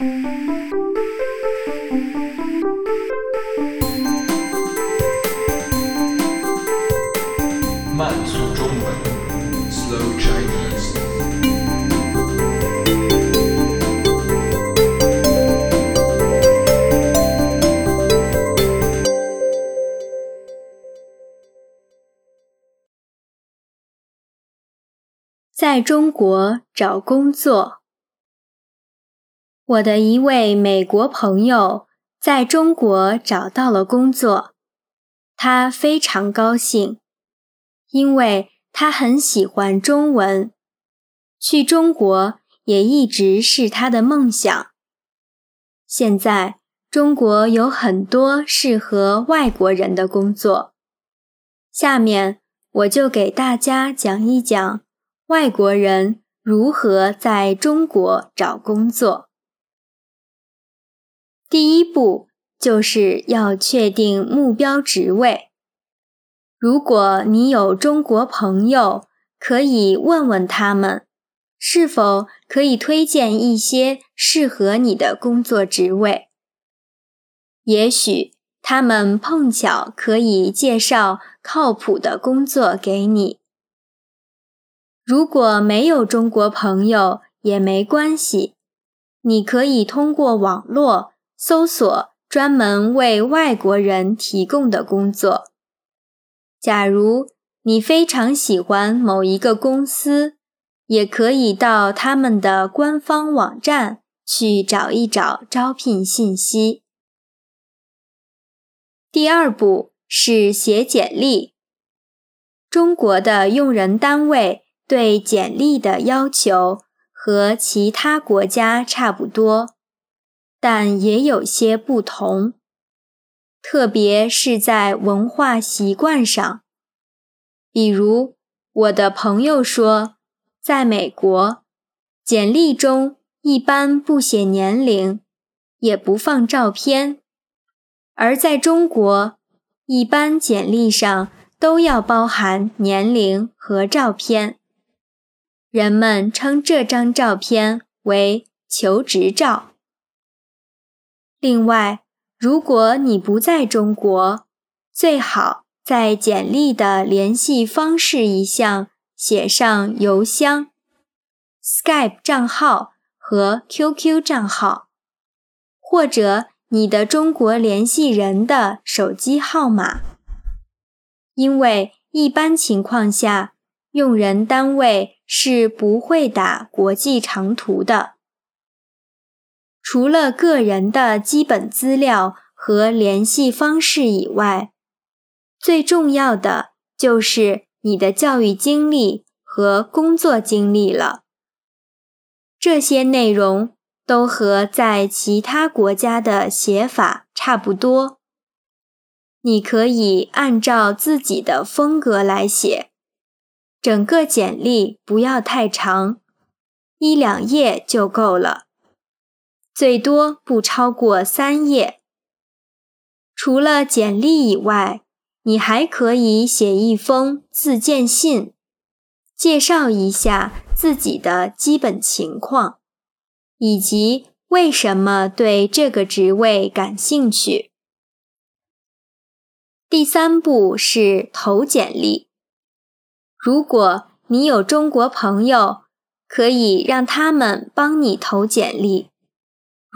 慢速中文，Slow Chinese。在中国找工作。我的一位美国朋友在中国找到了工作，他非常高兴，因为他很喜欢中文。去中国也一直是他的梦想。现在中国有很多适合外国人的工作，下面我就给大家讲一讲。外国人如何在中国找工作？第一步就是要确定目标职位。如果你有中国朋友，可以问问他们，是否可以推荐一些适合你的工作职位。也许他们碰巧可以介绍靠谱的工作给你。如果没有中国朋友也没关系，你可以通过网络搜索专门为外国人提供的工作。假如你非常喜欢某一个公司，也可以到他们的官方网站去找一找招聘信息。第二步是写简历。中国的用人单位。对简历的要求和其他国家差不多，但也有些不同，特别是在文化习惯上。比如，我的朋友说，在美国，简历中一般不写年龄，也不放照片；而在中国，一般简历上都要包含年龄和照片。人们称这张照片为求职照。另外，如果你不在中国，最好在简历的联系方式一项写上邮箱、Skype 账号和 QQ 账号，或者你的中国联系人的手机号码，因为一般情况下。用人单位是不会打国际长途的。除了个人的基本资料和联系方式以外，最重要的就是你的教育经历和工作经历了。这些内容都和在其他国家的写法差不多。你可以按照自己的风格来写。整个简历不要太长，一两页就够了，最多不超过三页。除了简历以外，你还可以写一封自荐信，介绍一下自己的基本情况，以及为什么对这个职位感兴趣。第三步是投简历。如果你有中国朋友，可以让他们帮你投简历；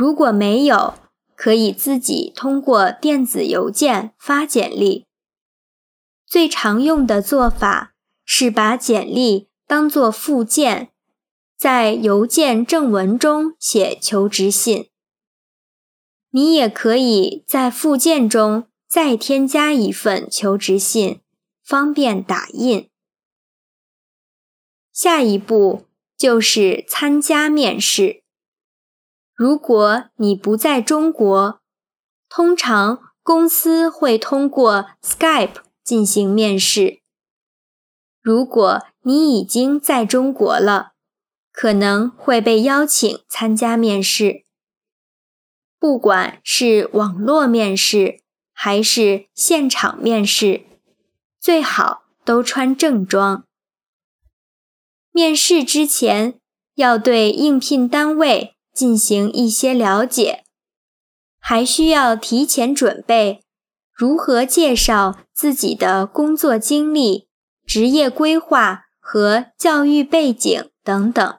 如果没有，可以自己通过电子邮件发简历。最常用的做法是把简历当作附件，在邮件正文中写求职信。你也可以在附件中再添加一份求职信，方便打印。下一步就是参加面试。如果你不在中国，通常公司会通过 Skype 进行面试。如果你已经在中国了，可能会被邀请参加面试。不管是网络面试还是现场面试，最好都穿正装。面试之前，要对应聘单位进行一些了解，还需要提前准备如何介绍自己的工作经历、职业规划和教育背景等等。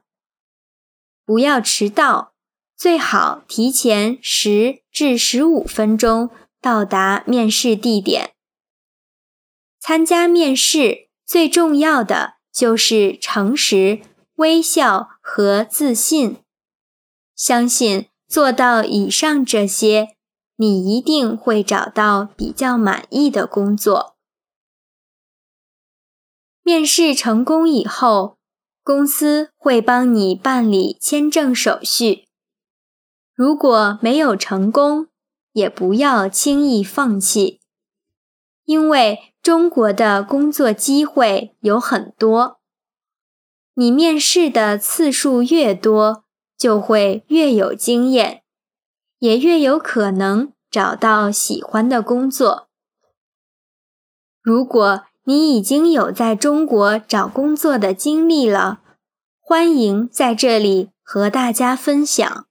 不要迟到，最好提前十至十五分钟到达面试地点。参加面试最重要的就是诚实、微笑和自信。相信做到以上这些，你一定会找到比较满意的工作。面试成功以后，公司会帮你办理签证手续。如果没有成功，也不要轻易放弃，因为中国的工作机会有很多。你面试的次数越多，就会越有经验，也越有可能找到喜欢的工作。如果你已经有在中国找工作的经历了，欢迎在这里和大家分享。